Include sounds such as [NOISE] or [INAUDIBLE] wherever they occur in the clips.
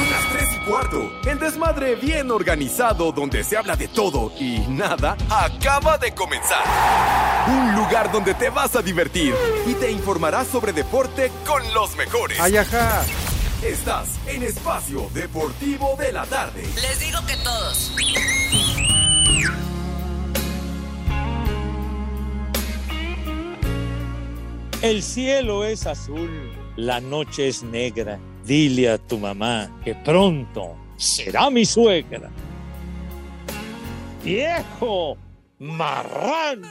Son las 3 y cuarto. El desmadre bien organizado donde se habla de todo y nada acaba de comenzar. Un lugar donde te vas a divertir y te informarás sobre deporte con los mejores. Ay, ajá. Estás en Espacio Deportivo de la Tarde. Les digo que todos. El cielo es azul, la noche es negra. Dile a tu mamá que pronto será mi suegra. Viejo marrán.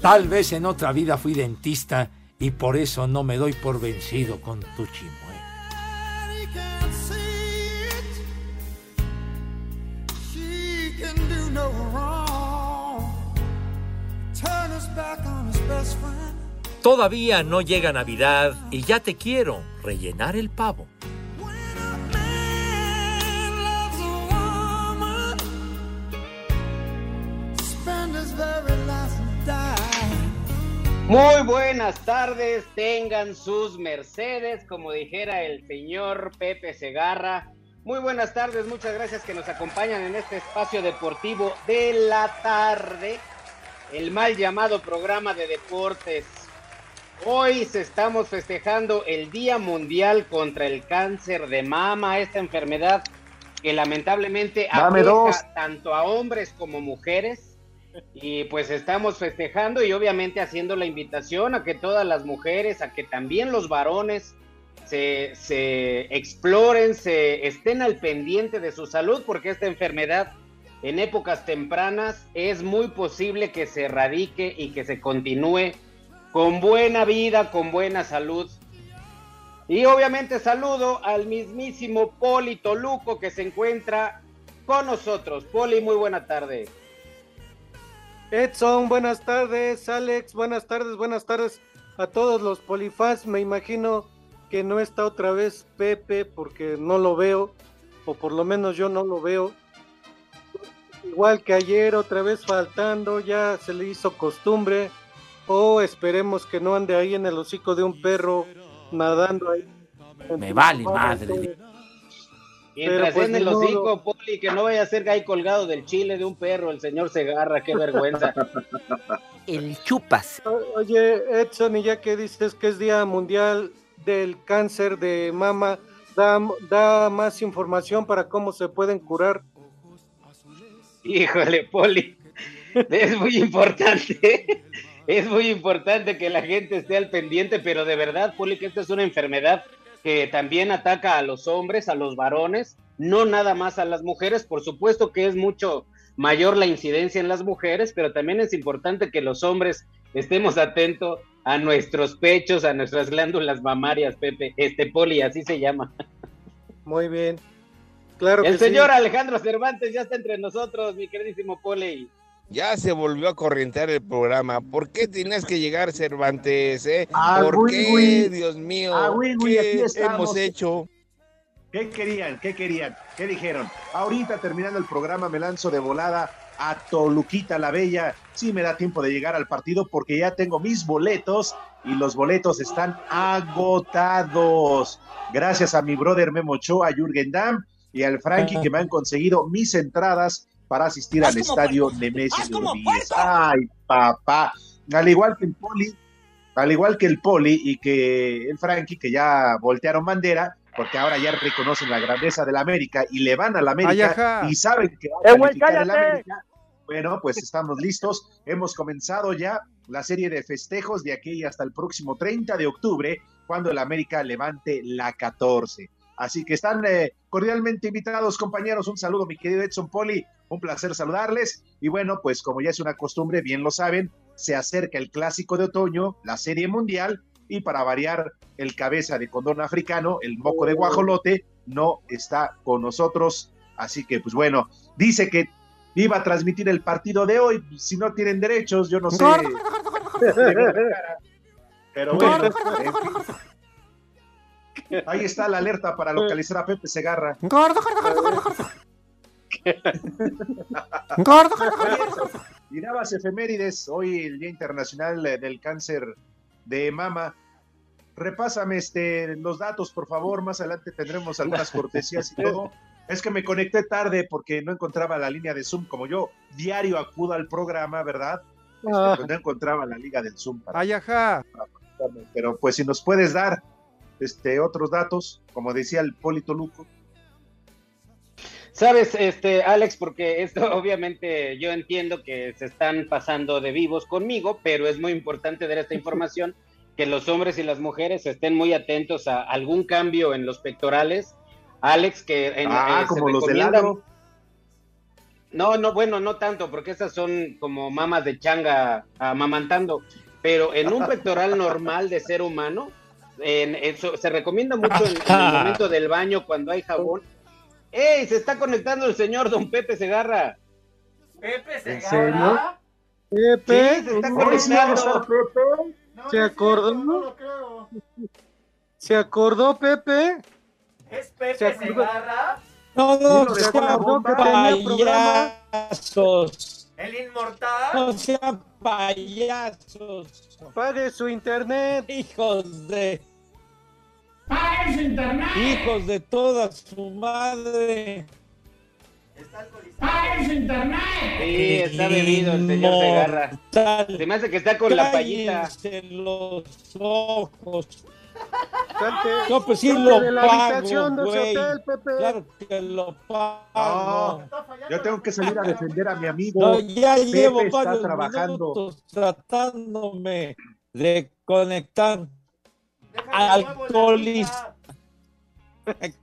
Tal vez en otra vida fui dentista y por eso no me doy por vencido con tu chimue. Todavía no llega Navidad y ya te quiero rellenar el pavo. Muy buenas tardes, tengan sus mercedes, como dijera el señor Pepe Segarra. Muy buenas tardes, muchas gracias que nos acompañan en este espacio deportivo de la tarde, el mal llamado programa de deportes. Hoy se estamos festejando el Día Mundial contra el Cáncer de Mama, esta enfermedad que lamentablemente afecta tanto a hombres como mujeres. Y pues estamos festejando y obviamente haciendo la invitación a que todas las mujeres, a que también los varones se, se exploren, se estén al pendiente de su salud, porque esta enfermedad en épocas tempranas es muy posible que se erradique y que se continúe con buena vida, con buena salud. Y obviamente saludo al mismísimo Poli Toluco que se encuentra con nosotros. Poli, muy buena tarde. Edson, buenas tardes. Alex, buenas tardes, buenas tardes a todos los polifans. Me imagino que no está otra vez Pepe porque no lo veo, o por lo menos yo no lo veo. Igual que ayer, otra vez faltando, ya se le hizo costumbre. O esperemos que no ande ahí en el hocico de un perro nadando ahí. Me vale madre. Mientras pues, en el hocico, Poli, que no vaya a ser ahí colgado del chile de un perro, el señor Segarra, qué vergüenza. [LAUGHS] El chupas. O- Oye, Edson, y ya que dices que es Día Mundial del Cáncer de Mama, da, da más información para cómo se pueden curar. Híjole, Poli, es muy importante, es muy importante que la gente esté al pendiente, pero de verdad, Poli, que esta es una enfermedad que también ataca a los hombres, a los varones, no nada más a las mujeres, por supuesto que es mucho mayor la incidencia en las mujeres, pero también es importante que los hombres estemos atentos a nuestros pechos, a nuestras glándulas mamarias, Pepe, este Poli, así se llama. Muy bien. Claro El que señor sí. Alejandro Cervantes ya está entre nosotros, mi queridísimo Poli. Ya se volvió a corrientar el programa. ¿Por qué tienes que llegar, Cervantes? Eh? Ah, ¿Por qué. Dios mío? Ah, ¿Qué hemos hecho? ¿Qué querían? ¿Qué querían? ¿Qué dijeron? Ahorita terminando el programa me lanzo de volada a Toluquita la Bella. Sí me da tiempo de llegar al partido porque ya tengo mis boletos y los boletos están agotados. Gracias a mi brother Memo Ochoa, a Jürgen Damm y al Frankie que me han conseguido mis entradas para asistir al estadio Nemesio Rodríguez. Ay, papá. Al igual que el Poli, al igual que el Poli y que el Frankie, que ya voltearon bandera, porque ahora ya reconocen la grandeza de la América y le van a la América y saben que va ¡Eh, a güey, calificar el! América. Bueno, pues estamos listos. Hemos comenzado ya la serie de festejos de aquí hasta el próximo 30 de octubre cuando el América levante la 14. Así que están eh, cordialmente invitados, compañeros. Un saludo, mi querido Edson Poli. Un placer saludarles. Y bueno, pues como ya es una costumbre, bien lo saben, se acerca el clásico de otoño, la Serie Mundial, y para variar, el cabeza de condón africano, el moco de guajolote, no está con nosotros. Así que, pues bueno, dice que iba a transmitir el partido de hoy. Si no tienen derechos, yo no sé. Pero bueno, en fin. Ahí está la alerta para localizar a Pepe Segarra. Gordo, gordo, gordo, gordo, gordo. Gordo, gordo, gordo, gordo. Y dabas efemérides, hoy el Día Internacional del Cáncer de Mama. Repásame este, los datos, por favor. Más adelante tendremos algunas cortesías y todo. Es que me conecté tarde porque no encontraba la línea de Zoom. Como yo diario acudo al programa, ¿verdad? Este, Ah. pues no encontraba la liga del Zoom. para- Ay, ajá. Pero pues si nos puedes dar este, otros datos, como decía el Polito Luco. Sabes, este, Alex, porque esto [LAUGHS] obviamente yo entiendo que se están pasando de vivos conmigo, pero es muy importante dar esta información, [LAUGHS] que los hombres y las mujeres estén muy atentos a algún cambio en los pectorales. Alex, que en, ah, eh, se como los recomienda- lado. No, no, bueno, no tanto, porque esas son como mamas de changa amamantando, pero en un [LAUGHS] pectoral normal de ser humano, en eso, se recomienda mucho en, en el [LAUGHS] momento del baño cuando hay jabón. ¡Ey! Se está conectando el señor Don Pepe Segarra. Pepe ¿En serio? Pepe, Sí, se está ¿cómo se llama conectando. Pepe? ¿Se acordó? ¿Se acordó Pepe? ¿Es ¿Se Pepe acordó? Segarra? No, no que tenía payasos. ¿El inmortal? No sean payasos. Pague su internet. Hijos de. ¡Pague su internet! Hijos de toda su madre. ¡Pague su internet! Sí, está bebido el señor Segarra. Se me hace que está con la payita. Los ojos. Salte, No, pues sí lo de la pago, de ese hotel, Pepe. Claro que lo pago. No, yo tengo que salir a defender a mi amigo. No, ya Pepe llevo está varios trabajando. minutos tratándome de conectar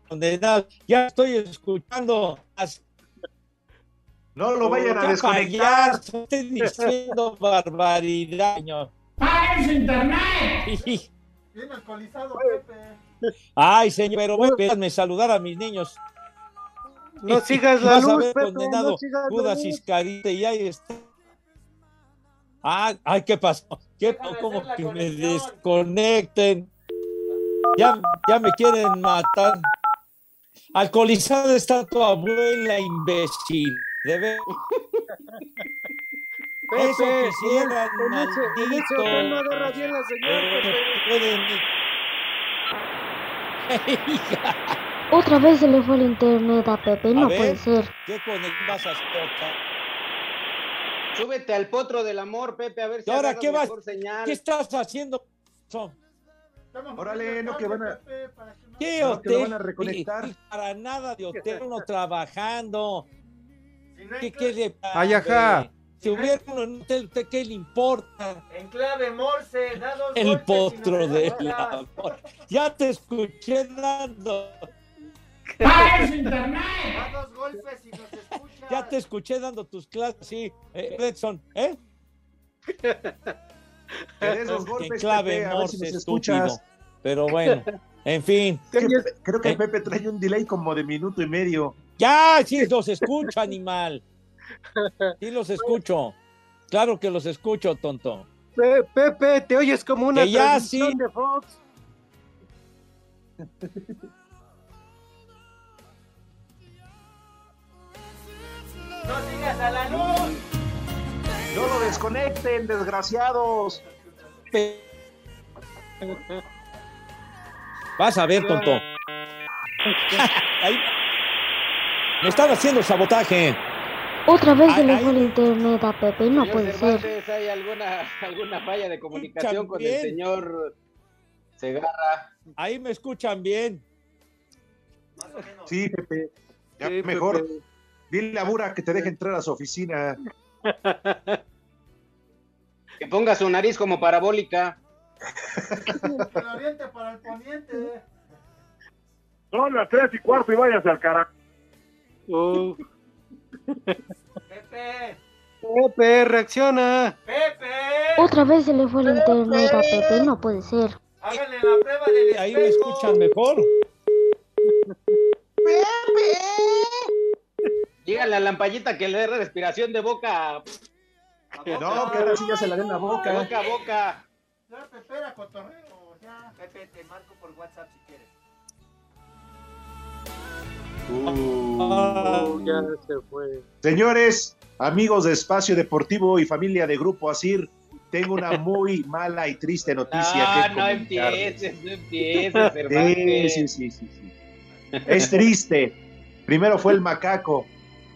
Condenado. Ya estoy escuchando. No lo vayan a ¡Qué desconectar. Estoy diciendo barbaridad, señor. ¡Pague su internet! [LAUGHS] Bien alcoholizado, Pepe. Ay, señor, pero déjame saludar a mis niños. No sigas la luz, Pepe, condenado no sigas Judas y ahí está. Ah, ay, ¿qué pasó? ¿Qué, ¿Cómo que me desconecten? Ya, ya me quieren matar. Alcoholizada está tu abuela, imbécil. De ver. Eso Pepe, quisiera, en ese- en ese maldito. hotel no agarra bien la Hija, [LAUGHS] Otra vez se le fue el internet a Pepe, A no ver. puede ser. ¿Qué vas a tocar? Súbete al potro del amor, Pepe, a ver si ¿Y ahora qué vas? señal. ¿Qué estás haciendo? Son? Órale, no que van a. ¿Qué No, que lo hotel? van a reconectar. Oye, Para nada de hotel, uno trabajando. ¿Qué, qué le pasa? Ay, ajá. Si hubiera uno en un hotel, ¿usted ¿qué le importa? En clave Morse, da dos El potro de escuchas. la Ya te escuché dando. ¡Pague su internet! Da dos golpes y nos escucha. Ya te escuché dando tus clases, sí. Eh, Edson, ¿eh? Que En clave Pepe, a ver si Morse, nos estúpido. Pero bueno, en fin. [LAUGHS] Que- creo que ¿Eh? Pepe trae un delay como de minuto y medio. Ya, sí los escucho, animal. Sí los escucho. Claro que los escucho, tonto. Pe- Pepe, te oyes como una Que ya transmisión sí. de Fox. ¡No sigas a la luz! No lo desconecten, desgraciados. [LAUGHS] Vas a ver, tonto. Ahí. Me están haciendo sabotaje. Otra vez se le ay. fue el internet a Pepe, no Señor puede ser. ¿hay alguna, alguna falla de comunicación con el señor Segarra? Ahí me escuchan bien. Sí, Pepe. Ya Sí, mejor. Pepe. Dile a Bura que te deje entrar a su oficina. [LAUGHS] Que ponga su nariz como parabólica. Que lo aviente para el poniente. Son las tres y cuarto y váyase al carajo. Oh, Pepe, Pepe, reacciona. Pepe, Otra vez se le fue el internet a Pepe, no puede ser. háganle la prueba del Ahí me espejo. escuchan mejor. Dígale a la lampallita que le dé respiración de boca. No, que ahora sí ya se la den la De boca. boca a boca. Ya, Pepe, era cotorreo. Ya. Pepe, te marco por WhatsApp si quieres. Oh, ya se fue. Señores, amigos de Espacio Deportivo y familia de Grupo Asir, tengo una [LAUGHS] muy mala y triste noticia No, que no empieces, no empieces, sí, sí, sí, sí. Es triste. Primero fue el macaco,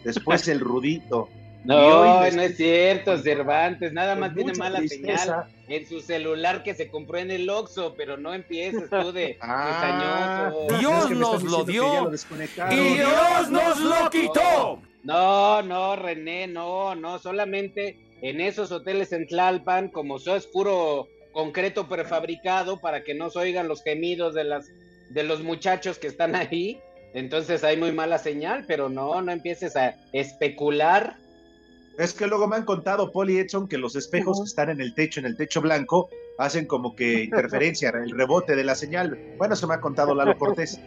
después el [LAUGHS] rudito. No, hoy no es cierto, Cervantes. Nada más tiene mala tristeza. señal en su celular que se compró en el Oxxo, pero no empieces tú de [LAUGHS] Ah. Dios nos lo dio lo y Dios nos lo quitó. No, no, René, no, no, solamente en esos hoteles en Tlalpan, como eso es puro concreto prefabricado para que no se oigan los gemidos de las de los muchachos que están ahí, entonces hay muy mala señal, pero no, no empieces a especular. Es que luego me han contado, Paul y Edson, que los espejos que están en el techo, en el techo blanco, hacen como que interferencia, [LAUGHS] el rebote de la señal. Bueno, eso me ha contado Lalo Cortés.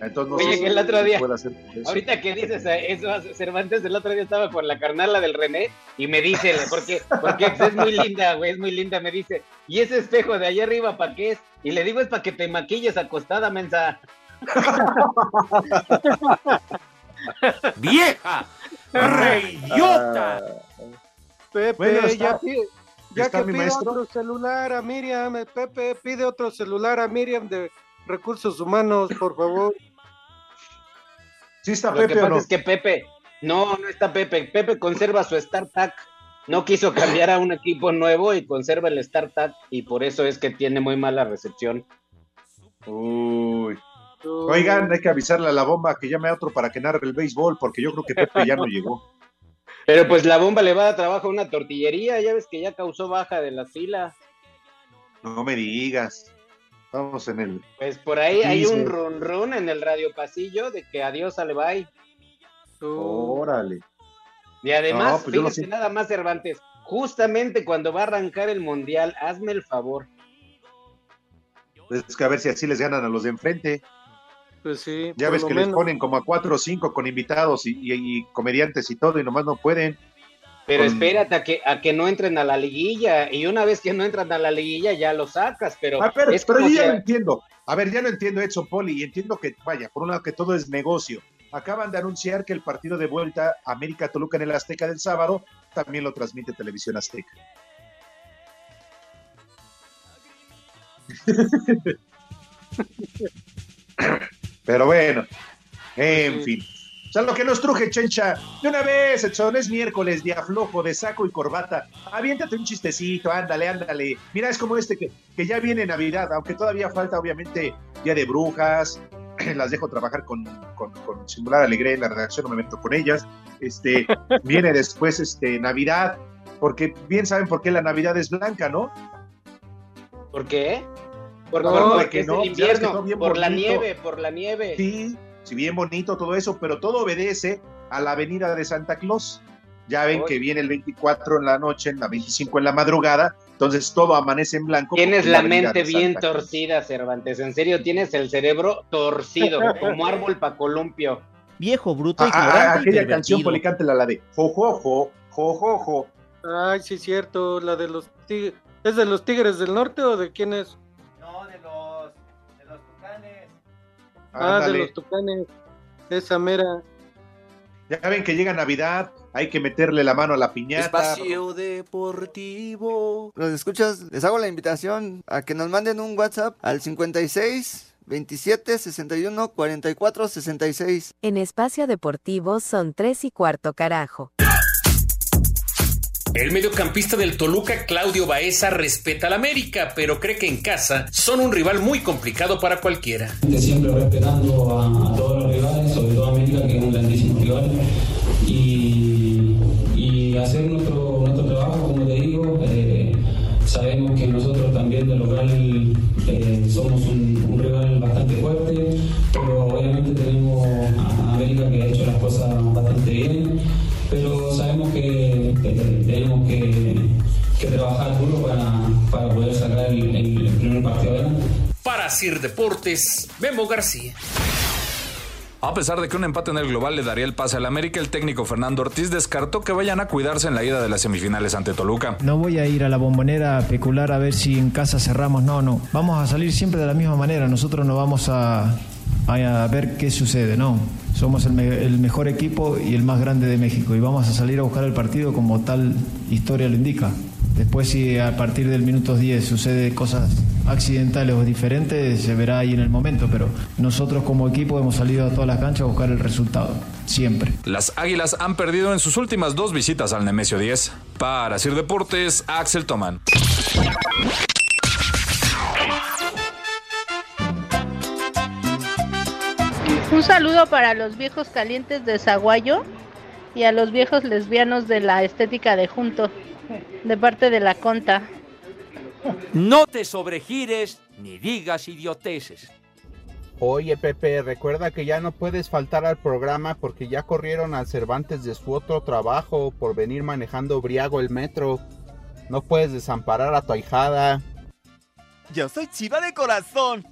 Entonces, no Oye, sé que el otro día-. Ahorita que dices eso, Cervantes, el otro día estaba con la carnala del René y me dice, porque, porque es muy linda, güey, es muy linda, me dice, ¿y ese espejo de allá arriba para qué es? Y le digo, es para que te maquilles acostada, mensa. [LAUGHS] ¡Vieja! ¡Reyota! Pepe, Bueno, está- ya, que pide maestro. otro celular a Miriam, eh, Pepe, pide otro celular a Miriam de Recursos Humanos, por favor. ¿Sí está Lo que Pepe o pasa no? es que Pepe, no, no está Pepe, Pepe conserva su StarTac, no quiso cambiar a un equipo nuevo y conserva el StarTac y por eso es que tiene muy mala recepción. Uy. Oigan, hay que avisarle a la bomba que llame a otro para que narre el béisbol, porque yo creo que Pepe ya no llegó. [LAUGHS] Pero pues la bomba le va a dar trabajo a una tortillería, ya ves que ya causó baja de las filas. No me digas. Vamos en el. Pues por ahí hay un run run en el radio pasillo de que adiós al bye. Órale. Y además, No, pues siento. nada más Cervantes, justamente cuando va a arrancar el mundial, hazme el favor. Es que a ver si así les ganan a los de enfrente. Pues sí, Ya ves que les ponen como a cuatro o cinco con invitados y, y- y comediantes y todo, y nomás no pueden. Pero Con- espérate a que, a que no entren a la liguilla. Y una vez que no entran a la liguilla, ya lo sacas. Pero, Ah, pero, es pero como yo ya que- lo entiendo. A ver, ya lo entiendo, Edson Poli, y entiendo que, vaya, por un lado que todo es negocio. Acaban de anunciar que el partido de vuelta América Toluca en el Azteca del sábado también lo transmite Televisión Azteca. [LAUGHS] Pero bueno, en fin. O sea, lo que nos truje, Chencha. De una vez, Edson, es miércoles, día flojo, de saco y corbata. Aviéntate un chistecito, ándale, ándale. Mira, es como este que, que ya viene Navidad, aunque todavía falta, obviamente, Día de Brujas. [CLEARS THROAT] Las dejo trabajar con, con, con singular alegría en la redacción, no me meto con ellas. Este, [LAUGHS] viene después este, Navidad, porque bien saben por qué la Navidad es blanca, ¿no? ¿Por qué? Por, No, por- porque es no, el invierno, por la nieve, por la nieve. Sí, si bien bonito todo eso, pero todo obedece a la venida de Santa Claus. Ya ven Oye. que viene el 24 en la noche, en la 25 en la madrugada, entonces todo amanece en blanco. Tienes la mente bien Santa Claus. torcida, Cervantes. En serio, tienes el cerebro torcido, [LAUGHS] como árbol pa' columpio. Viejo, bruto, Ah, ah, ignorante y aquella canción policante, la, la de jojojo, jojojo. Ay, sí, cierto, la de los tigres. ¿Es de los Tigres del Norte o de quién es? Ah, de los Tucanes. Esa mera. Ya ven que llega Navidad, hay que meterle la mano a la piñata. Espacio Deportivo. Los escuchas, les hago la invitación a que nos manden un WhatsApp al 56 27 61 44 66. En Espacio Deportivo son tres y cuarto carajo. El mediocampista del Toluca, Claudio Baeza, respeta al América, pero cree que en casa son un rival muy complicado para cualquiera. siempre respetando a, todos los rivales, sobre todo a América, que es un grandísimo rival, y, y hacer para, poder sacar el, el primer partido adelante. Para Sir Deportes, Memo García. A pesar de que un empate en el global le daría el pase al América, el técnico Fernando Ortiz descartó que vayan a cuidarse en la ida de las semifinales ante Toluca. No voy a ir a la bombonera a especular a ver si en casa cerramos. No, no. Vamos a salir siempre de la misma manera. Nosotros no vamos a, a ver qué sucede. No. Somos el, me- el mejor equipo y el más grande de México. Y vamos a salir a buscar el partido como tal historia lo indica. Después si a partir del minuto 10 sucede cosas accidentales o diferentes, se verá ahí en el momento. Pero nosotros como equipo hemos salido a todas las canchas a buscar el resultado. Siempre. Las Águilas han perdido en sus últimas dos visitas al Nemesio 10. Para Sir Deportes, Axel Toman. Un saludo para los viejos calientes de Zaguayo y a los viejos lesbianos de la estética de Junto, de parte de la Conta. No te sobregires ni digas idioteces. Oye, Pepe, recuerda que ya no puedes faltar al programa porque ya corrieron al Cervantes de su otro trabajo por venir manejando briago el metro. No puedes desamparar a tu ahijada. Yo soy chiva de corazón.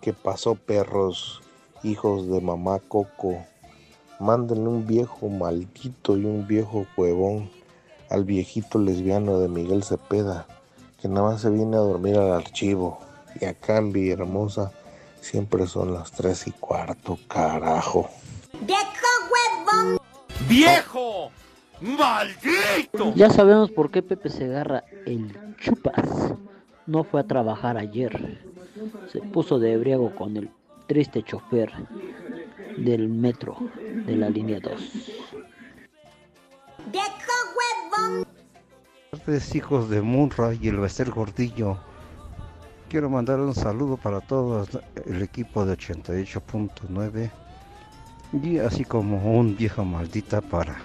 ¿Qué pasó, perros? Hijos de mamá Coco. Mándenle un viejo maldito y un viejo huevón al viejito lesbiano de Miguel Cepeda, que nada más se viene a dormir al archivo. Y acá en Villahermosa siempre son las tres y cuarto, carajo. ¡Viejo! ¡Maldito! Ya sabemos por qué Pepe Segarra, el chupas, no fue a trabajar ayer. Se puso de ebriago con el triste chofer del metro de la línea 2. tardes, hijos de Munra y el Bester Gordillo. Quiero mandar un saludo para todo el equipo de 88.9 y así como un vieja maldita para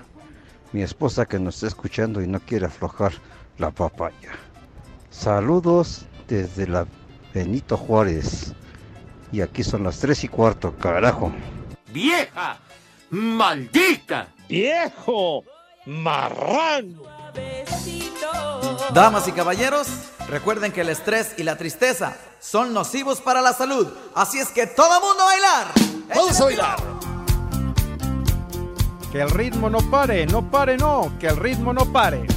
mi esposa que nos está escuchando y no quiere aflojar la papaya. Saludos desde la Benito Juárez. Y aquí son las 3 y cuarto, carajo. ¡Vieja! ¡Maldita! ¡Viejo! ¡Marrano! Damas y caballeros, recuerden que el estrés y la tristeza son nocivos para la salud. Así es que todo mundo a bailar. Vamos a bailar. Que el ritmo no pare, no pare, no, que el ritmo no pare.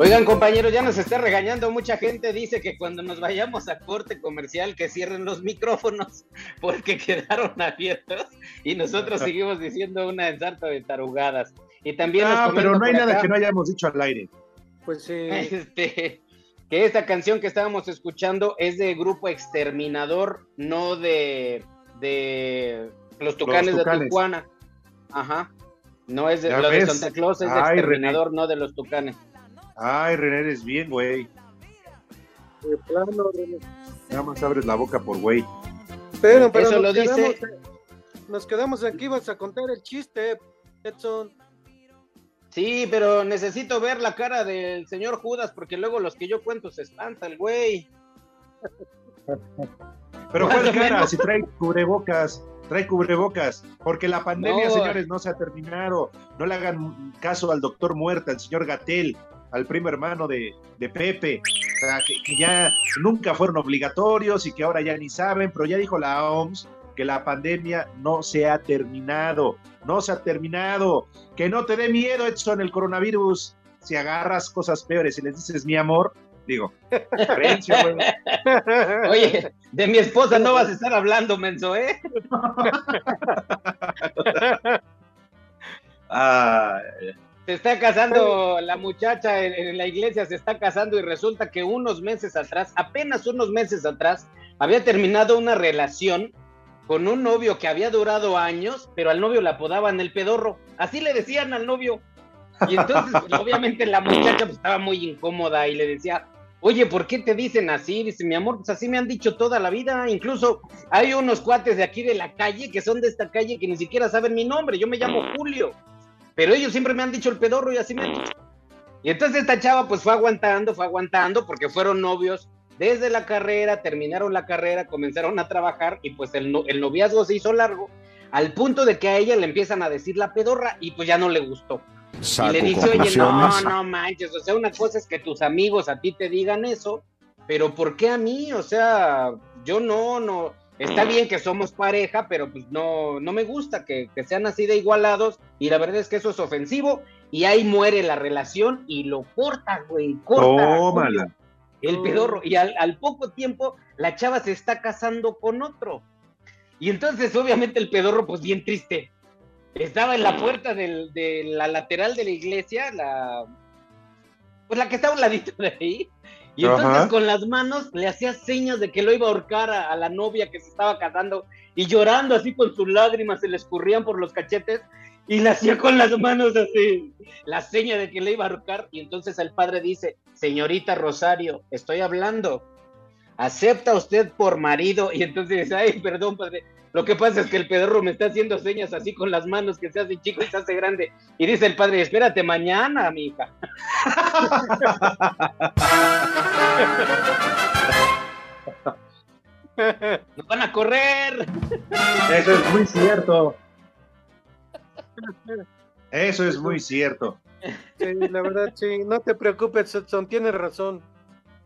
Oigan, compañeros, ya nos está regañando mucha gente. Dice que cuando nos vayamos a corte comercial que cierren los micrófonos [LAUGHS] porque quedaron abiertos y nosotros seguimos diciendo una ensarta de tarugadas. Y también Ah, pero no hay nada acá- que no hayamos dicho al aire. Pues sí. [LAUGHS] Este, que esta canción que estábamos escuchando es de grupo Exterminador, no de, de los Tucanes de Tucanes. Tijuana. Ajá. No es de ¿Ya lo de? Santa Claus, es de Ay, Exterminador, no de los Tucanes. Ay, René, eres bien, güey. De plano, René. Nada más abres la boca por güey. Pero, pero Eso nos, lo dice- nos quedamos aquí, ibas a contar el chiste, Edson. Sí, pero necesito ver la cara del señor Judas porque luego los que yo cuento se espantan, güey. Pero ¿cuál cara? Si trae cubrebocas, trae cubrebocas. Porque la pandemia, No. señores, no se ha terminado. No le hagan caso al doctor muerta, al señor Gatel, al primo hermano de, de Pepe. O sea, que, que ya nunca fueron obligatorios y que ahora ya ni saben, pero ya dijo la OMS que la pandemia no se ha terminado. No se ha terminado. Que no te dé miedo, Edson, el coronavirus. Si agarras cosas peores y les dices mi amor, digo, creencia. [LAUGHS] Oye, de mi esposa no vas a estar hablando, menso, ¿eh? [LAUGHS] Ah, Se está casando la muchacha en, en la iglesia, se está casando y resulta que unos meses atrás, apenas unos meses atrás, había terminado una relación con un novio que había durado años, pero al novio le apodaban el pedorro. Así le decían al novio. Y entonces, pues, [LAUGHS] obviamente, la muchacha pues, estaba muy incómoda y le decía, Oye, ¿por qué te dicen así? Dice, mi amor, pues así me han dicho toda la vida. Incluso hay unos cuates de aquí de la calle que son de esta calle que ni siquiera saben mi nombre. Yo me llamo Julio. Pero ellos siempre me han dicho el pedorro y así me han dicho. Y entonces esta chava pues fue aguantando, fue aguantando porque fueron novios desde la carrera, terminaron la carrera, comenzaron a trabajar y pues el, no- el noviazgo se hizo largo al punto de que a ella le empiezan a decir la pedorra y pues ya no le gustó. Saco y le dice, oye, no, no manches, o sea, una cosa es que tus amigos a ti te digan eso, pero ¿por qué a mí? O sea, yo no, no, está bien que somos pareja, pero pues no, no me gusta que, que sean así de igualados y la verdad es que eso es ofensivo y ahí muere la relación y lo corta, güey, corta. Tómala. El pedorro. Y al, al poco tiempo la chava se está casando con otro. Y entonces obviamente el pedorro pues bien triste. Estaba en la puerta del- de la lateral de la iglesia, la pues la que está a un ladito de ahí. Y entonces con las manos le hacía señas de que lo iba a ahorcar a, a la novia que se estaba casando y llorando así con sus lágrimas se le escurrían por los cachetes y le hacía con las manos así la seña de que le iba a ahorcar. Y entonces el padre dice, señorita Rosario, estoy hablando, ¿acepta usted por marido? Y entonces dice, ay, perdón, padre, lo que pasa es que el pedorro me está haciendo señas así con las manos que se hace chico y se hace grande. Y dice el padre, espérate mañana, mi hija. Nos van a correr. Eso es muy cierto. Eso es muy cierto. Sí, la verdad, sí. No te preocupes, Edson, tienes razón.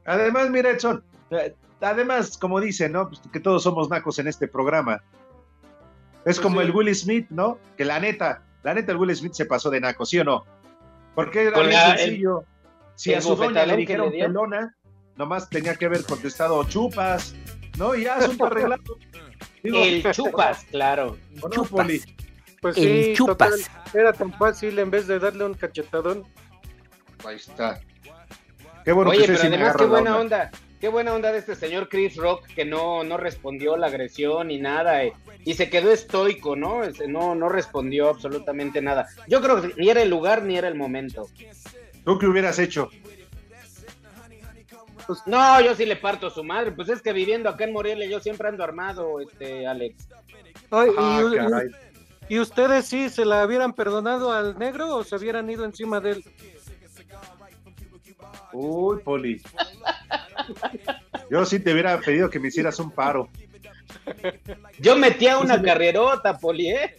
Además, mira, Edson, además, como dicen, ¿no? Pues que todos somos nacos en este programa. Es como sí. el Will Smith, ¿no? Que la neta, la neta, el Will Smith se pasó de naco, ¿sí o no? Porque era Con bien sencillo. si el a su doña le dijeron le pelona, nomás tenía que haber contestado chupas, ¿no? Y ya, asunto arreglado. Digo, [LAUGHS] El chupas, claro. ¿o no, Poli? Pues El sí, chupas. total, era tan fácil en vez de darle un cachetadón. Ahí está. Qué bueno Oye, que pero además qué buena onda. onda. Qué buena onda de este señor Chris Rock que no, no respondió la agresión ni nada eh, y se quedó estoico, ¿no? Ese, no, no respondió absolutamente nada. Yo creo que ni era el lugar ni era el momento. ¿Tú qué hubieras hecho? No, yo sí le parto a su madre. Pues es que viviendo acá en Morelia yo siempre ando armado, este Alex. Ay, y- Ah, y, caray. y ustedes sí se la hubieran perdonado al negro o se hubieran ido encima de él? Uy, Poli. Yo sí te hubiera pedido que me hicieras un paro. Yo metía una carrerota, Poli, ¿eh?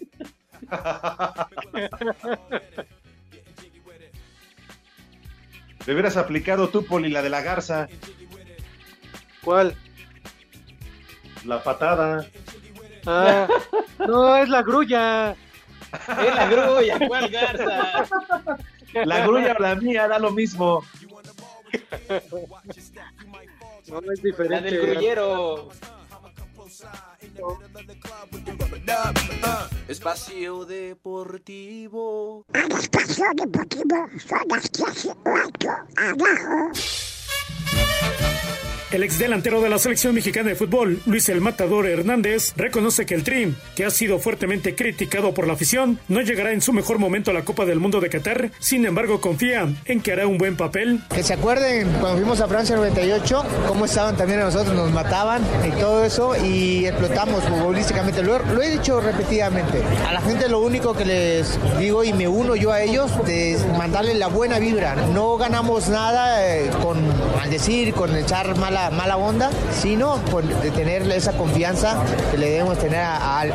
Le hubieras aplicado tú, Poli, la de la garza. ¿Cuál? La patada. Ah, no, es la grulla. Es la grulla, ¿cuál garza? La grulla o la mía, da lo mismo. No, es La diferente. del grullero. Espacio Deportivo. Espacio Deportivo son las 18 abajo. El ex delantero de la selección mexicana de fútbol, Luis El Matador Hernández, reconoce que el Trim, que ha sido fuertemente criticado por la afición, no llegará en su mejor momento a la Copa del Mundo de Qatar. Sin embargo, confía en que hará un buen papel. Que se acuerden cuando fuimos a Francia 98, cómo estaban también a nosotros, nos mataban y todo eso y explotamos futbolísticamente. Lo, lo he dicho repetidamente. A la gente lo único que les digo y me uno yo a ellos es mandarle la buena vibra. No ganamos nada eh, con maldecir, con echar mala, mala onda, sino de tener esa confianza que le debemos tener a,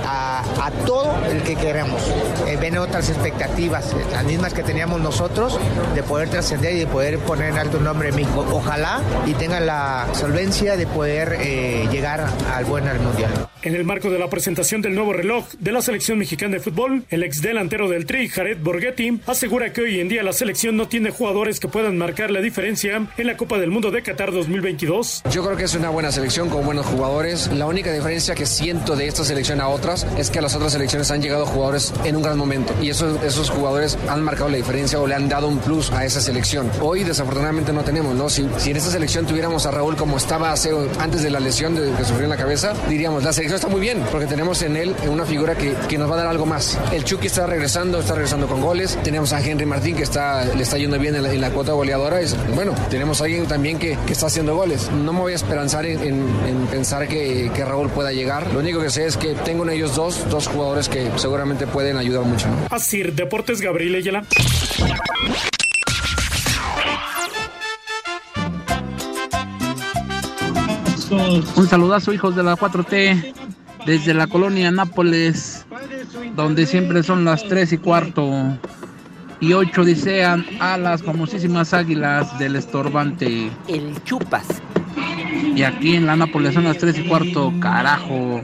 todo el que queremos. Eh, ven otras expectativas, eh, las mismas que teníamos nosotros, de poder trascender y de poder poner en alto el nombre México. Ojalá y tengan la solvencia de poder eh, llegar al buen al mundial. En el marco de la presentación del nuevo reloj de la selección mexicana de fútbol, el ex delantero del Tri, Jared Borghetti, asegura que hoy en día la selección no tiene jugadores que puedan marcar la diferencia en la Copa del Mundo de Qatar 2022. González. Yo creo que es una buena selección con buenos jugadores. La única diferencia que siento de esta selección a otras es que a las otras selecciones han llegado jugadores en un gran momento y esos, esos jugadores han marcado la diferencia o le han dado un plus a esa selección. Hoy desafortunadamente no tenemos, ¿no? Si, si en esta selección tuviéramos a Raúl como estaba hace, antes de la lesión de, que sufrió en la cabeza, diríamos, la selección está muy bien porque tenemos en él una figura que, que nos va a dar algo más. El Chucky está regresando, está regresando con goles. Tenemos a Henry Martín que está, le está yendo bien en la, cuota goleadora. Es, bueno, tenemos a alguien también que, que, está haciendo goles. No me voy a esperanzar en, en, en pensar que, que, Raúl pueda llegar. Lo único que sé es que tengo en ellos dos, dos jugadores que seguramente pueden ayudar mucho. ¿no? Así, Deportes Gabriel Ayala. Un saludazo, hijos de la 4T, desde la colonia Nápoles, donde siempre son las 3 y cuarto y 8 desean a las famosísimas águilas del estorbante. El Chupas. Y aquí en la Nápoles son las 3 y cuarto, carajo.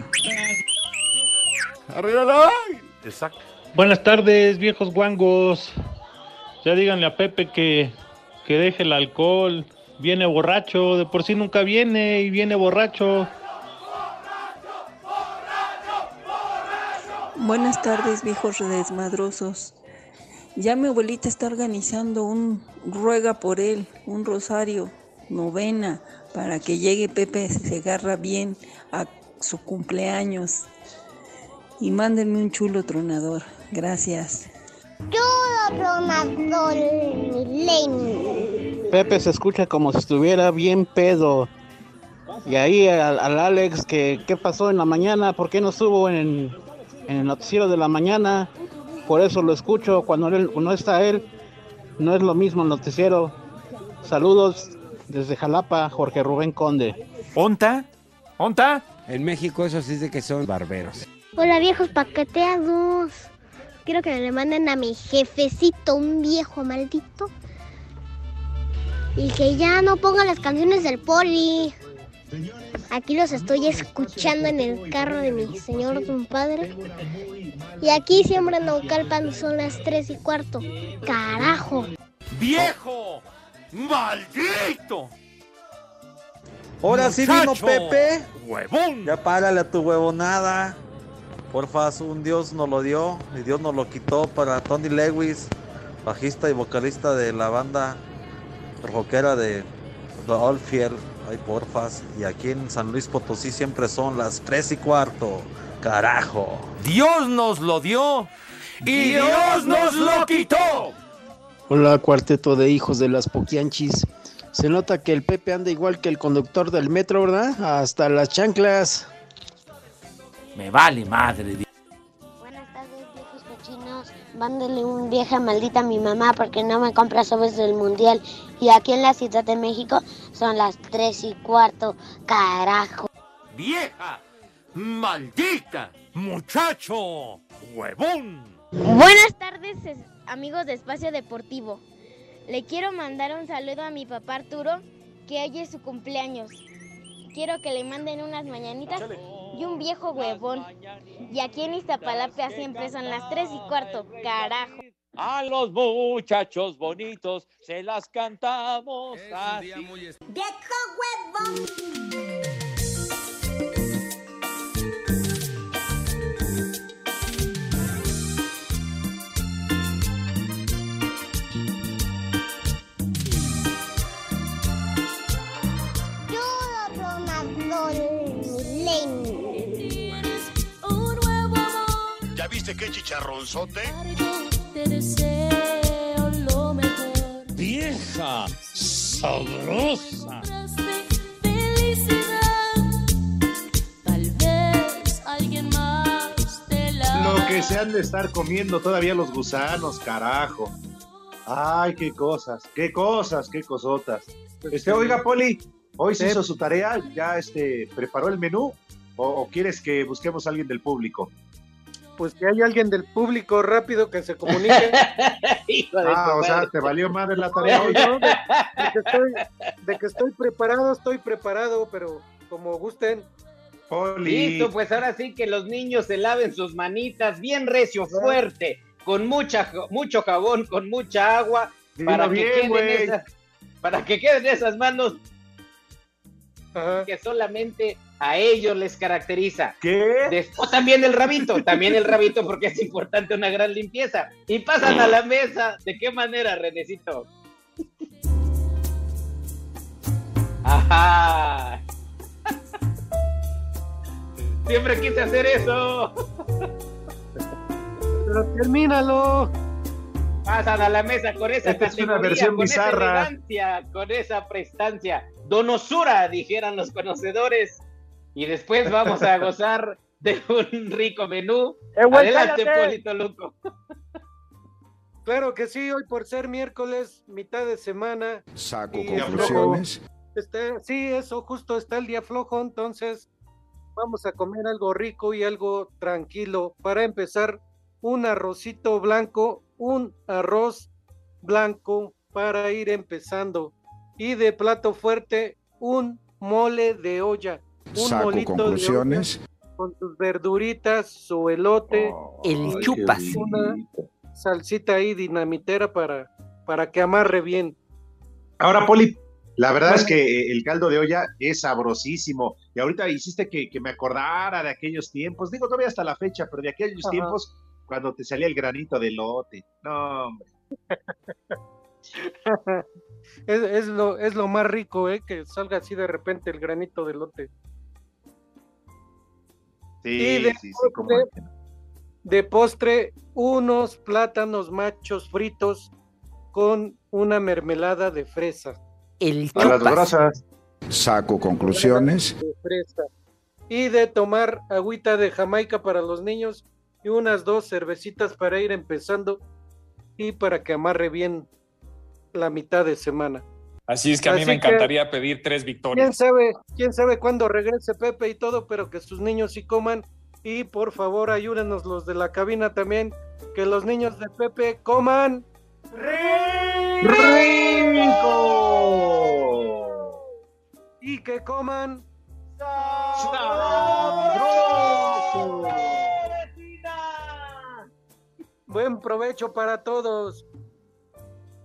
¡Arriba Exacto. Buenas tardes, viejos guangos. Ya díganle a Pepe que, que deje el alcohol. Viene borracho, de por sí nunca viene y viene borracho. Buenas tardes, viejos desmadrosos. Ya mi abuelita está organizando un ruega por él, un rosario, novena, para que llegue Pepe Segarra bien a su cumpleaños. Y mándenme un chulo tronador. Gracias. Chulo tronador, Pepe se escucha como si estuviera bien pedo. Y ahí al, al Alex, que qué pasó en la mañana, ¿por qué no estuvo en, en el noticiero de la mañana? Por eso lo escucho cuando él, no está él. No es lo mismo el noticiero. Saludos desde Jalapa, Jorge Rubén Conde. ¿Onta? ¿Onta? En México eso sí dice que son barberos. Hola viejos paqueteados. Quiero que me manden a mi jefecito, un viejo maldito. Y que ya no ponga las canciones del poli. Aquí los estoy escuchando en el carro de mi señor padre. Y aquí siempre no calpan son las tres y cuarto. ¡Carajo! ¡Viejo! ¡Maldito! Ahora sí vino Pepe. ¡Huevón! Ya párale a tu huevonada. Porfa, un Dios nos lo dio y Dios nos lo quitó para Tony Lewis, bajista y vocalista de la banda rockera de The Oldfield. Ay, porfas. Y aquí en San Luis Potosí siempre son las tres y cuarto. Carajo. Dios nos lo dio y Dios nos lo quitó. Hola, cuarteto de hijos de las Poquianchis. Se nota que el Pepe anda igual que el conductor del metro, ¿verdad? Hasta las chanclas. Me vale madre. Mándele un vieja maldita a mi mamá porque no me compra sobres del mundial. Y aquí en la Ciudad de México son las tres y cuarto. Carajo. ¡Vieja! ¡Maldita! ¡Muchacho! ¡Huevón! Buenas tardes, amigos de Espacio Deportivo. Le quiero mandar un saludo a mi papá Arturo, que hoy es su cumpleaños. Quiero que le manden unas mañanitas y un viejo huevón. Y aquí en Iztapalapa siempre son las tres y cuarto. Carajo. A los muchachos bonitos se las cantamos así. ¡Viejo huevón! Viste qué chicharronzote? Te deseo lo mejor. ¡Vieja! ¡Sabrosa! Felicidad. Tal vez alguien más te la. Lo que se han de estar comiendo todavía los gusanos, carajo. Ay, qué cosas, qué cosas, qué cosotas. Este, oiga, Poli, hoy se hizo su tarea, ya este, preparó el menú, o, o quieres que busquemos a alguien del público. Pues que hay alguien del público rápido que se comunique. [LAUGHS] Hijo de Ah, o sea, te valió madre la tarea hoy. No, de, de que estoy, de que estoy preparado, estoy preparado, pero como gusten. Listo, pues ahora sí que los niños se laven sus manitas bien recio, fuerte, con mucha, mucho jabón, con mucha agua, Dilo para que, queden esas, para que queden esas manos que solamente a ellos les caracteriza. ¿Qué? Después también el rabito, también el rabito porque es importante una gran limpieza. Y pasan a la mesa. ¿De qué manera, Renecito? Ajá. Siempre quise hacer eso. Pero termínalo. Pasan a la mesa con esa Esta es una categoría, versión con bizarra. esa elegancia, con esa prestancia. Donosura, dijeran los conocedores. Y después vamos a gozar de un rico menú. Eh, güey, Adelante, cállate. Polito Luco. Claro que sí, hoy por ser miércoles, mitad de semana. Saco y conclusiones. Está, sí, eso justo está el día flojo, entonces vamos a comer algo rico y algo tranquilo. Para empezar, un arrocito blanco, un arroz blanco para ir empezando. Y de plato fuerte, un mole de olla. Un Saco molito de conclusiones. olla con tus verduritas, su elote. El chupas. Una salsita ahí dinamitera para, para que amarre bien. Ahora, Poli, la verdad es que el caldo de olla es sabrosísimo. Y ahorita hiciste que, que me acordara de aquellos tiempos. Digo, todavía hasta la fecha, pero de aquellos Ajá. tiempos cuando te salía el granito de lote. No, hombre. [LAUGHS] [LAUGHS] es, es lo, es lo más rico, ¿eh? Que salga así de repente el granito de lote. Sí, Y de sí, sí, postre, de postre, unos plátanos machos fritos con una mermelada de fresa. El A las brasas. Saco conclusiones. De fresa. Y de tomar agüita de Jamaica para los niños y unas dos cervecitas para ir empezando y para que amarre bien la mitad de semana. Así es que a mí Así me que- encantaría pedir tres ¿Quién victorias. sabe, quién sabe cuándo regrese Pepe y todo, pero que sus niños sí coman. Y por favor, ayúdenos los de la cabina también, que los niños de Pepe coman. ¡Rico! Y que coman. Buen provecho para todos.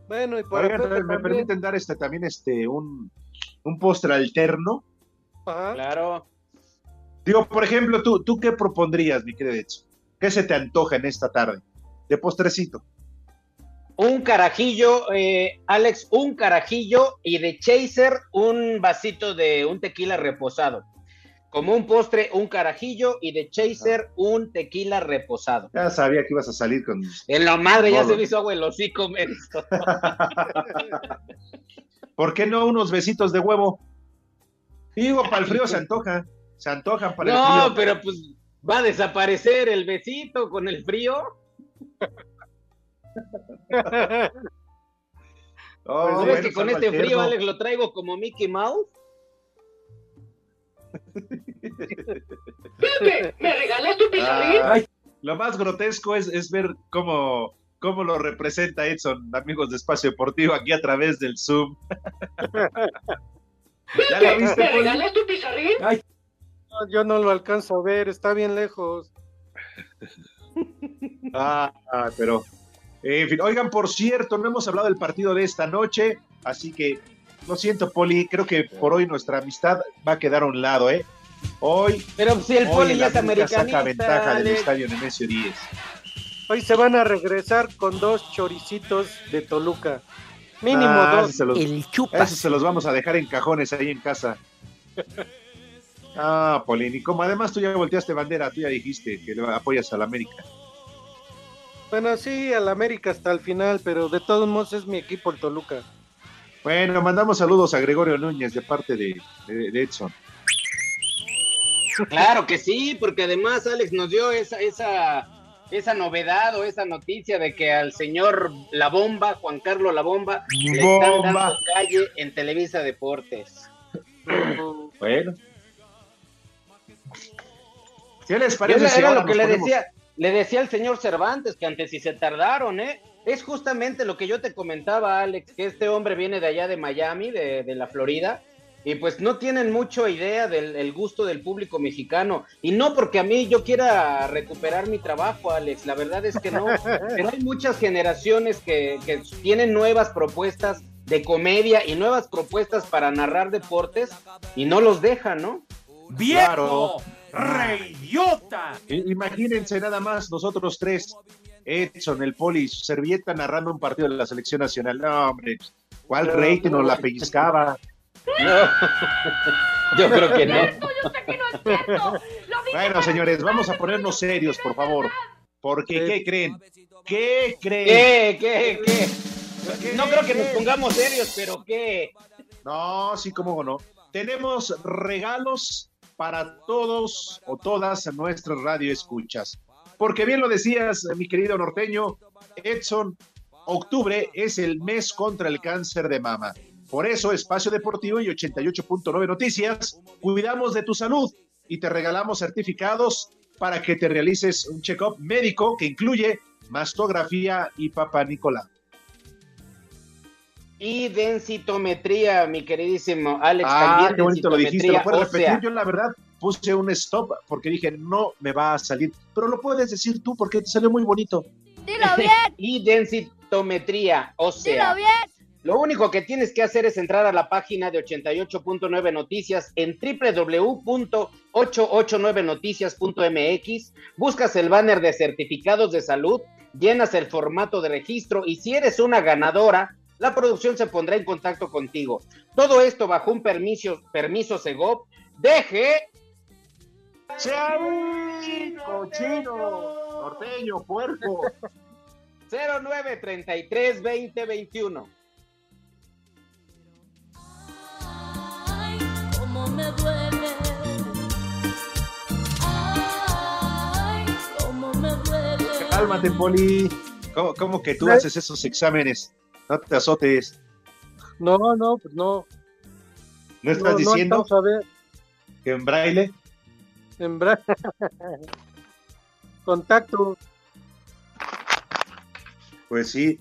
Bueno, y para Oigan, Pepe ¿me también. permiten dar este también este un, un postre alterno? Ajá. Claro. Digo, por ejemplo, ¿tú, ¿tú qué propondrías, mi querido? ¿Qué se te antoja en esta tarde? De postrecito. Un carajillo, eh, Alex, un carajillo y de chaser un vasito de un tequila reposado. Como un postre, un carajillo y de chaser un tequila reposado. Ya sabía que ibas a salir con... En la madre ya se me hizo agua el hocico, menso. [LAUGHS] ¿Por qué no unos besitos de huevo? Digo, para el frío se antoja. Se antojan para el No, frío. pero pues va a desaparecer el besito con el frío. [LAUGHS] Oh, Pues, ¿no ves que con este frío. Alex, lo traigo como Mickey Mouse? Pepe, ¿me regalas tu pizarrín? Ay, lo más grotesco es, es ver cómo, cómo lo representa Edson, amigos de Espacio Deportivo, aquí a través del Zoom. ¿Ya lo viste, ¿me regalas tu pizarrín? No, Yo no lo alcanzo a ver, está bien lejos. Ah, ah, pero. en fin, oigan, por cierto, no hemos hablado del partido de esta noche, así que lo siento, Poli, creo que por hoy nuestra amistad va a quedar a un lado, ¿eh? Hoy. Pero si el hoy Poli el ya es América saca americanista, ventaja del estadio Nemesio 10. Hoy se van a regresar con dos choricitos de Toluca. Mínimo Ah, dos. se los- Esos se los vamos a dejar en cajones ahí en casa. [LAUGHS] Ah, Polín, y como además tú ya volteaste bandera, tú ya dijiste que le apoyas al América. Bueno, sí, al América hasta el final, pero de todos modos es mi equipo el Toluca. Bueno, mandamos saludos a Gregorio Núñez de parte de, de- de Edson. Claro que sí, porque además Alex nos dio esa, esa, esa novedad o esa noticia de que al señor La Bomba, Juan Carlos La Bomba, le están Bomba. dando calle en Televisa Deportes. Bueno. ¿Qué les Era, parece si era ahora lo que le ponemos- decía, le decía al señor Cervantes, que antes si se tardaron, ¿eh? Es justamente lo que yo te comentaba, Alex, que este hombre viene de allá de Miami, de, de la Florida, y pues no tienen mucho idea del el gusto del público mexicano. Y no porque a mí yo quiera recuperar mi trabajo, Alex, la verdad es que no. [LAUGHS] Pero hay muchas generaciones que, que tienen nuevas propuestas de comedia y nuevas propuestas para narrar deportes y no los deja, ¿no? ¡Viejo! ¡Reidiota! Imagínense nada más nosotros tres, Edson, el Poli, su servieta narrando un partido de la selección nacional. No, hombre, ¿cuál No, rating no. nos la pellizcaba? Yo creo que no. Bueno, señores, vamos a ponernos serios, por favor. Porque, ¿qué creen? ¿Qué creen? ¿Qué, qué, qué? No creo que nos pongamos serios, pero ¿qué? No, sí, cómo no. Tenemos regalos para todos o todas nuestras radio escuchas. Porque bien lo decías, mi querido norteño, Edson, octubre es el mes contra el cáncer de mama. Por eso, Espacio Deportivo y 88.9 Noticias, cuidamos de tu salud y te regalamos certificados para que te realices un check-up médico que incluye mastografía y papá Nicolás. Y densitometría, mi queridísimo Alex. Ah, también qué bonito lo dijiste. ¿Lo puedes repetir? Yo, la verdad, puse un stop porque dije, no me va a salir. Pero lo puedes decir tú porque te salió muy bonito. Dilo bien. [LAUGHS] y densitometría ósea. Dilo bien. Lo único que tienes que hacer es entrar a la página de 88.9 Noticias en www.889noticias.mx, buscas el banner de certificados de salud, llenas el formato de registro y si eres una ganadora, la producción se pondrá en contacto contigo. Todo esto bajo un permiso, permiso Segov. Deje ¡Chai! ¡Cochino! ¡Norteño! ¡Puerco! 0933 2021. Cómo me duele. Ay, cómo me duele. Cálmate, Poli. ¿Cómo, cómo que tú haces esos exámenes? No te azotes. No, no, pues no. ¿No estás no, diciendo No alcanzo a ver. que en braille? En bra- [LAUGHS] Contacto. Pues sí.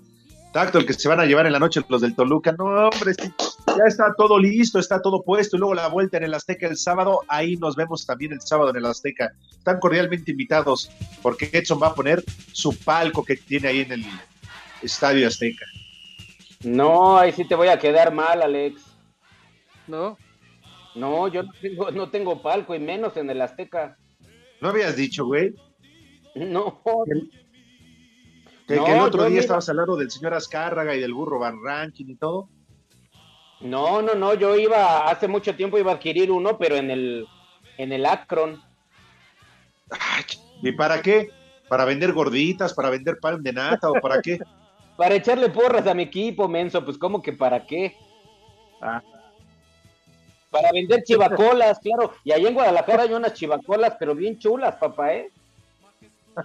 Tacto, el que se van a llevar en la noche los del Toluca. No, hombre, sí, ya está todo listo, está todo puesto. Y luego la vuelta en el Azteca el sábado. Ahí nos vemos también el sábado en el Azteca. Están cordialmente invitados porque Edson va a poner su palco que tiene ahí en el Estadio Azteca. No, ahí sí te voy a quedar mal, Alex. ¿No? No, yo no tengo, no tengo palco y menos en el Azteca. ¿No habías dicho, güey? No. Que, No, que el otro día estabas hablando del señor Azcárraga y del burro Van Rankin y todo. No, no, no, yo iba, hace mucho tiempo iba a adquirir uno, pero en el, en el Akron. ¿Y para qué? ¿Para vender gorditas? ¿Para vender pan de nata? ¿O para qué? [LAUGHS] Para echarle porras a mi equipo, menso, pues como que para qué. Ah. Para vender chivacolas, [LAUGHS] claro. Y ahí en Guadalajara hay unas chivacolas, pero bien chulas, papá, ¿eh?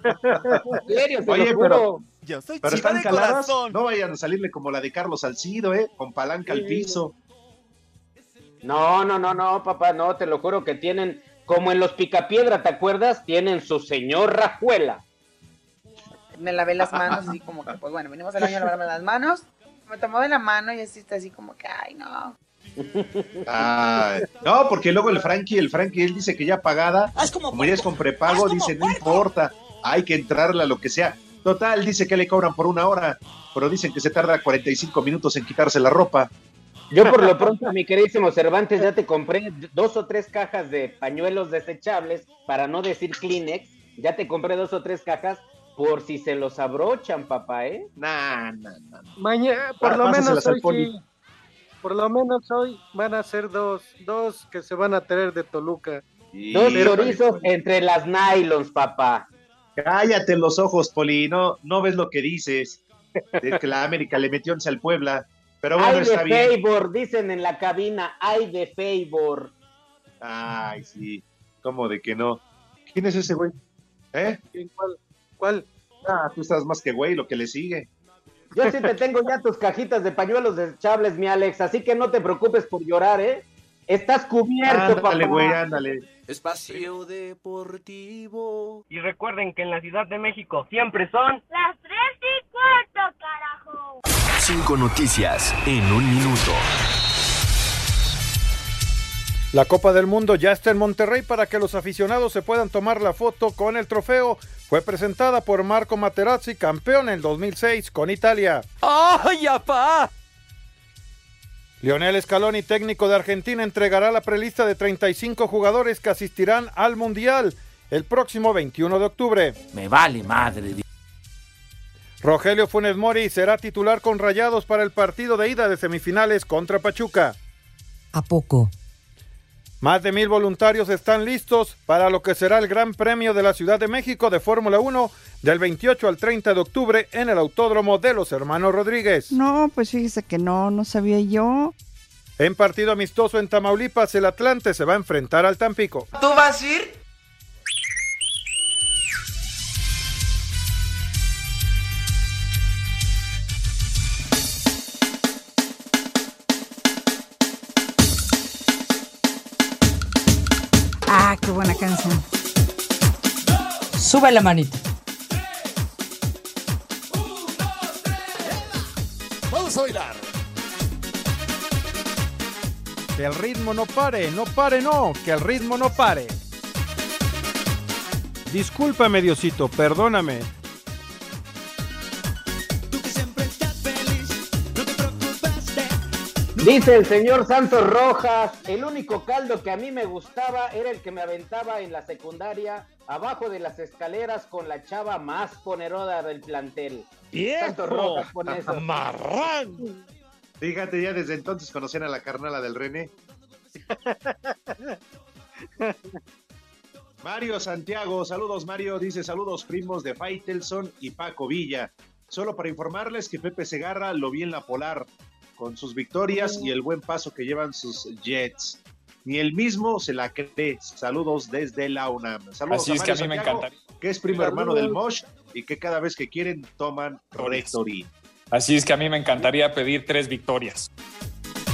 En serio, Oye, pero. Yo soy pero chiva están de caladas. corazón. No vayan a salirle como la de Carlos Salcido, ¿eh? Con palanca al piso. No, no, no, no, papá, no, te lo juro que tienen, como en los Picapiedra, ¿te acuerdas? Tienen su señor Rajuela. Me lavé las manos, así como que, pues bueno, venimos al baño a lavarme las manos. Me tomó de la mano y así está así como que, ay, no. Ay, no, porque luego el Frankie, el Frankie, él dice que ya pagada, como, ya es con prepago, dice, no importa, hay que entrarle a lo que sea. Total, dice que le cobran por una hora, pero dicen que se tarda 45 minutos en quitarse la ropa. Yo por lo pronto, mi queridísimo Cervantes, ya te compré dos o tres cajas de pañuelos desechables, para no decir Kleenex, ya te compré dos o tres cajas por si se los abrochan, papá, ¿eh? Nah, nah, nah. Mañana, por Ah, lo menos hoy sí. Por lo menos hoy van a ser dos, dos que se van a traer de Toluca. Dos chorizos entre las nylons, papá. Cállate los ojos, Poli, no, no ves lo que dices. De que la América le metió once al Puebla, pero bueno, Hay de está bien. favor, dicen en la cabina, hay de favor. Ay, sí, ¿cómo de que no? ¿Quién es ese güey? ¿Eh? ¿Cuál? ¿Cuál? Ah, tú estás más que güey, lo que le sigue. Yo sí te tengo ya tus cajitas de pañuelos desechables, mi Alex, así que no te preocupes por llorar, ¿eh? Estás cubierto, Ándale, papá. güey, ándale. Espacio Deportivo. Y recuerden que en la Ciudad de México siempre son Las tres y cuarto, carajo. Cinco noticias en un minuto. La Copa del Mundo ya está en Monterrey para que los aficionados se puedan tomar la foto con el trofeo. Fue presentada por Marco Materazzi, campeón en 2006 con Italia. ¡Ay, apá! Lionel Scaloni, técnico de Argentina, entregará la prelista de 35 jugadores que asistirán al Mundial el próximo 21 de octubre. Me vale madre. Rogelio Funes Mori será titular con Rayados para el partido de ida de semifinales contra Pachuca. ¿A poco? Más de mil voluntarios están listos para lo que será el Gran Premio de la Ciudad de México de Fórmula 1 del 28 al 30 de octubre en el Autódromo de los Hermanos Rodríguez. No, pues fíjese que no, no sabía yo. En partido amistoso en Tamaulipas, el Atlante se va a enfrentar al Tampico. ¿Tú vas a ir? Sube la manita. Vamos a bailar. Que el ritmo no pare, no pare, no, que el ritmo no pare. Discúlpame, Diosito, perdóname. Dice el señor Santos Rojas, el único caldo que a mí me gustaba era el que me aventaba en la secundaria, abajo de las escaleras con la chava más poneroda del plantel. Santos Rojas pone eso. ¡Marrán! Fíjate, ya desde entonces conocían a la carnala del René. [LAUGHS] Mario Santiago, saludos Mario, dice saludos primos de Faitelson y Paco Villa. Solo para informarles que Pepe Segarra lo vi en la Polar, con sus victorias y el buen paso que llevan sus Jets. Ni él mismo se la cree. Saludos desde la UNAM. Saludos Así es que a mí me encantaría. Que es primo Saludos. hermano del Mosh y que cada vez que quieren toman Rectory. Así es que a mí me encantaría pedir tres victorias.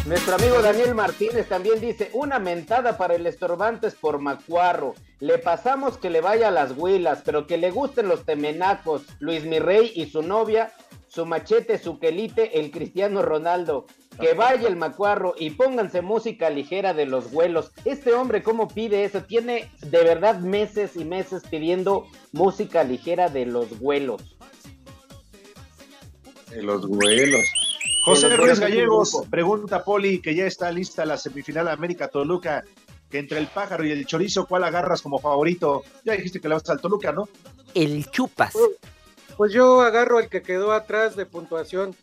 Nuestro amigo Daniel Martínez también dice, una mentada para el estorbantes por Macuarro. Le pasamos que le vaya a las huilas, pero que le gusten los temenacos, Luis Mirrey y su novia, su machete, su quelite, el Cristiano Ronaldo. Que vaya el Macuarro y pónganse música ligera de los vuelos. Este hombre, ¿cómo pide eso? Tiene de verdad meses y meses pidiendo música ligera de los vuelos. De los vuelos. José Ruiz Gallegos pregunta Poli que ya está lista la semifinal América Toluca. Que entre el pájaro y el chorizo, ¿cuál agarras como favorito? Ya dijiste que le vas al Toluca, ¿no? El chupas. Pues yo agarro el que quedó atrás de puntuación.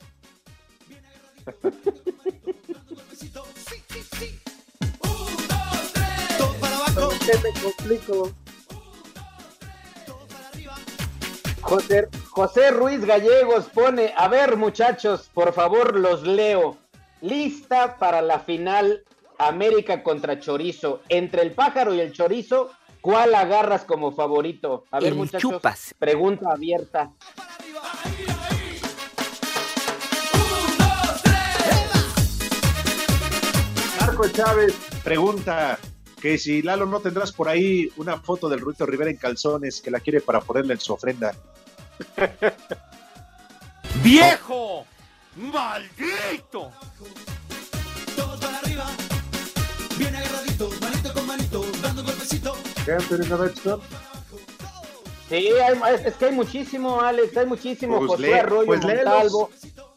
¿Qué me complico? José, José Ruiz Gallegos pone, a ver muchachos, por favor los leo. Lista para la final América contra Chorizo. Entre el pájaro y el chorizo, ¿cuál agarras como favorito? A ver El muchachos, chupas. pregunta abierta. Marco Chávez pregunta que si Lalo no tendrás por ahí una foto del Ruito Rivera en calzones que la quiere para ponerle en su ofrenda. [LAUGHS] ¡Viejo! ¡Maldito! Sí, hay- es que hay muchísimo, Alex, hay muchísimo. Pues José lee- Arroyo pues léelos. Montalvo,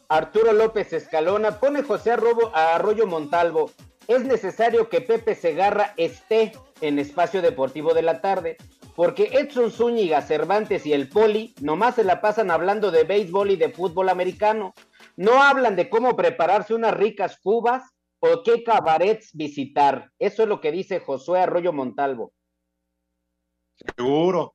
Arturo López Escalona, pone José Arrobo- Arroyo Montalvo. Es necesario que Pepe Segarra esté en Espacio Deportivo de la tarde, porque Edson Zúñiga, Cervantes y el Poli nomás se la pasan hablando de béisbol y de fútbol americano. No hablan de cómo prepararse unas ricas cubas o qué cabarets visitar. Eso es lo que dice Josué Arroyo Montalvo. Seguro.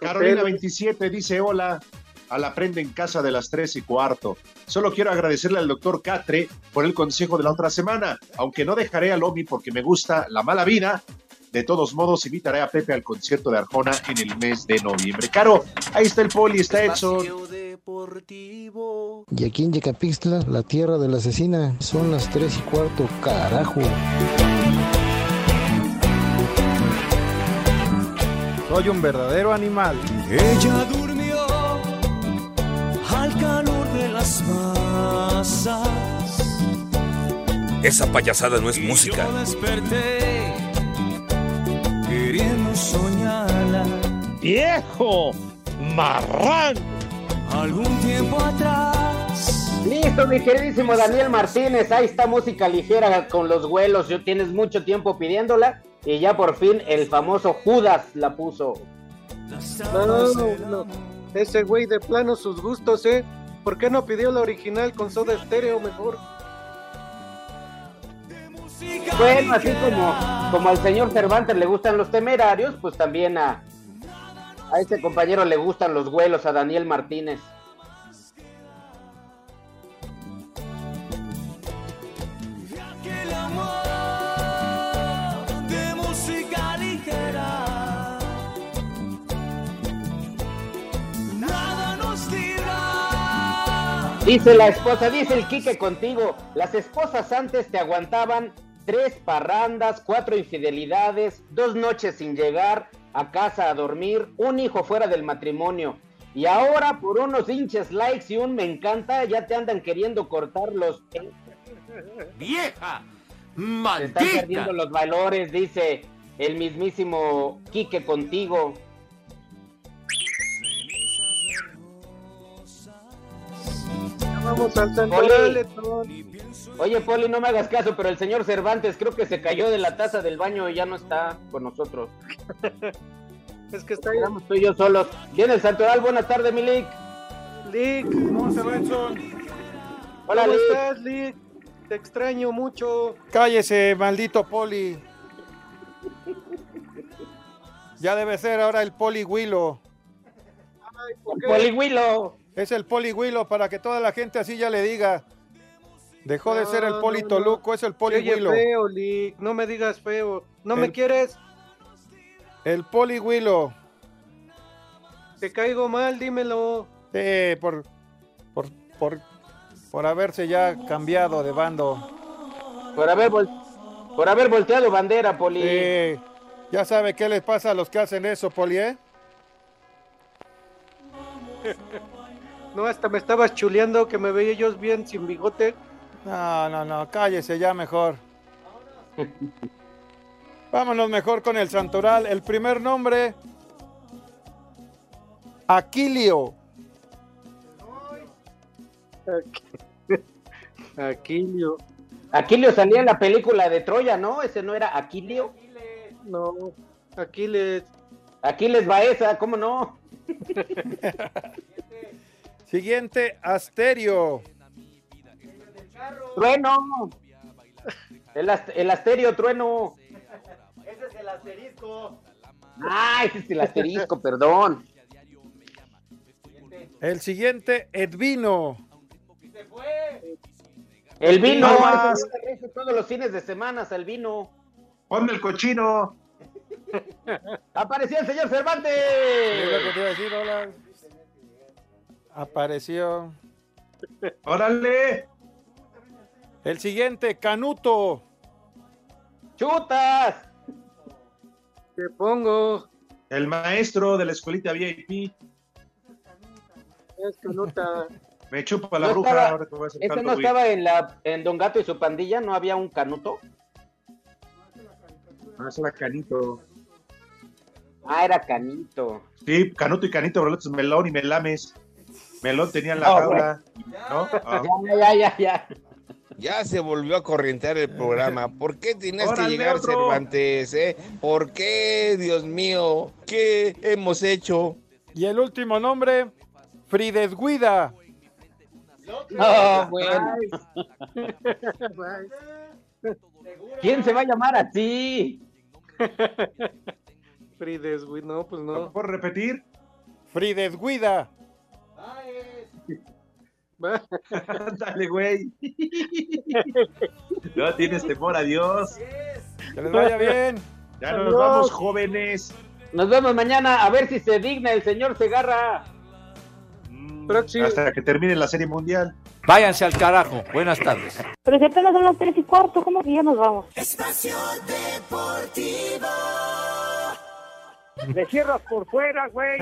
Carolina hoteles. 27 dice hola a la prenda en casa de las 3 y cuarto. Solo quiero agradecerle al doctor Catre por el consejo de la otra semana, aunque no dejaré al Omi porque me gusta la mala vida. De todos modos, invitaré a Pepe al concierto de Arjona en el mes de noviembre. Caro, ahí está el poli, está Edson. Y aquí en Yecapixtla, la tierra de la asesina, son las tres y cuarto, carajo. Soy un verdadero animal. Ella durmió al calor de las masas. Esa payasada no es música. Yo desperté queriendo soñarla. ¡Viejo! ¡Marrán! Algún tiempo atrás Listo, mi queridísimo Daniel Martínez. Ahí está música ligera con los vuelos. Yo tienes mucho tiempo pidiéndola y ya por fin el famoso Judas la puso. No, no. Ese güey de plano sus gustos, ¿eh? ¿Por qué no pidió la original con soda estéreo mejor? Bueno, así como, como al señor Cervantes le gustan los temerarios, pues también a, a ese compañero le gustan los vuelos, a Daniel Martínez. Dice la esposa, dice el Quique contigo, las esposas antes te aguantaban tres parrandas, cuatro infidelidades, dos noches sin llegar a casa a dormir, un hijo fuera del matrimonio. Y ahora por unos hinches likes y un me encanta, ya te andan queriendo cortar los... [LAUGHS] ¡Vieja! Se ¡Maldita! están perdiendo los valores, dice el mismísimo Quique contigo. Vamos al Poli. Oye, Poli, no me hagas caso, pero el señor Cervantes creo que se cayó de la taza del baño y ya no está con nosotros. [LAUGHS] Es que está ahí. Estamos tú y yo solos. Viene el santoral, buenas tardes, Milik. Lick, ¿Cómo se Benson? Hola, ¿cómo Lick. estás, Lick? Te extraño mucho. Cállese, maldito poli. Ya debe ser ahora el poli Willow. ¿Por qué? Polihuilo. Es el poli Willow para que toda la gente así ya le diga. Dejó de ser el poli no, no. Toluco, es el poli feo, Lick. No me digas feo. ¿No me quieres? El poli Willow. Te caigo mal, dímelo. Sí, por, por, por, por haberse ya cambiado de bando. Por haber, vol- por haber volteado bandera, Poli. Sí, ya sabe qué les pasa a los que hacen eso, poli, ¿eh? [LAUGHS] No, hasta me estabas chuleando que me veía yo bien sin bigote. No, no, no, cállese ya mejor. Vámonos mejor con el santoral. El primer nombre, Aquilio. Aquilio. Aquilio salía en la película de Troya, ¿no? Ese no era Aquilio. No, Aquiles. Aquiles Baeza, ¿cómo no? [LAUGHS] Siguiente, Asterio. Trueno. El, ast- el asterio, trueno. Ese es el asterisco. Ah, ese es el asterisco, perdón. El siguiente, Edvino. Se fue. El vino. Todos los fines de semana, el vino. Ponme el cochino. [LAUGHS] Apareció el señor Cervantes. Es lo que te iba a decir, hola. Apareció. Órale. El siguiente, Canuto. ¡Chutas! Te pongo. El maestro de la escuelita VIP. Es que no ta- Me chupa la No bruja. estaba- ahora que voy a hacer ¿Ese no estaba en la en Don Gato y su pandilla? ¿No había un canuto? Ah, ese era Canito. Ah, era canito. Sí, Canuto y Canito, bro, es melón y melames. Melón tenía la Ah, jaula. ¿No? Ah. Ya, ya, ya, ya. Ya se volvió a corrientear el programa. ¿Por qué tienes que llegar otro. Cervantes? Eh? ¿Por qué, Dios mío? ¿Qué hemos hecho? Y el último nombre, Fridesguida. No, bueno. [LAUGHS] ¿Quién se va a llamar así? Frides, güey. No, pues no. ¿Puedo repetir? Fridesguida. [LAUGHS] Dale, güey. [LAUGHS] No tienes temor a Dios. Que les vaya bien. Ya nos Adiós. vamos, jóvenes. Nos vemos mañana a ver si se digna el señor Segarra. Próximo. Hasta que termine la serie mundial. Váyanse al carajo. Buenas tardes. Pero si apenas son las tres y cuarto, ¿cómo que ya nos vamos? Espacio Deportivo. Le cierras por fuera, güey.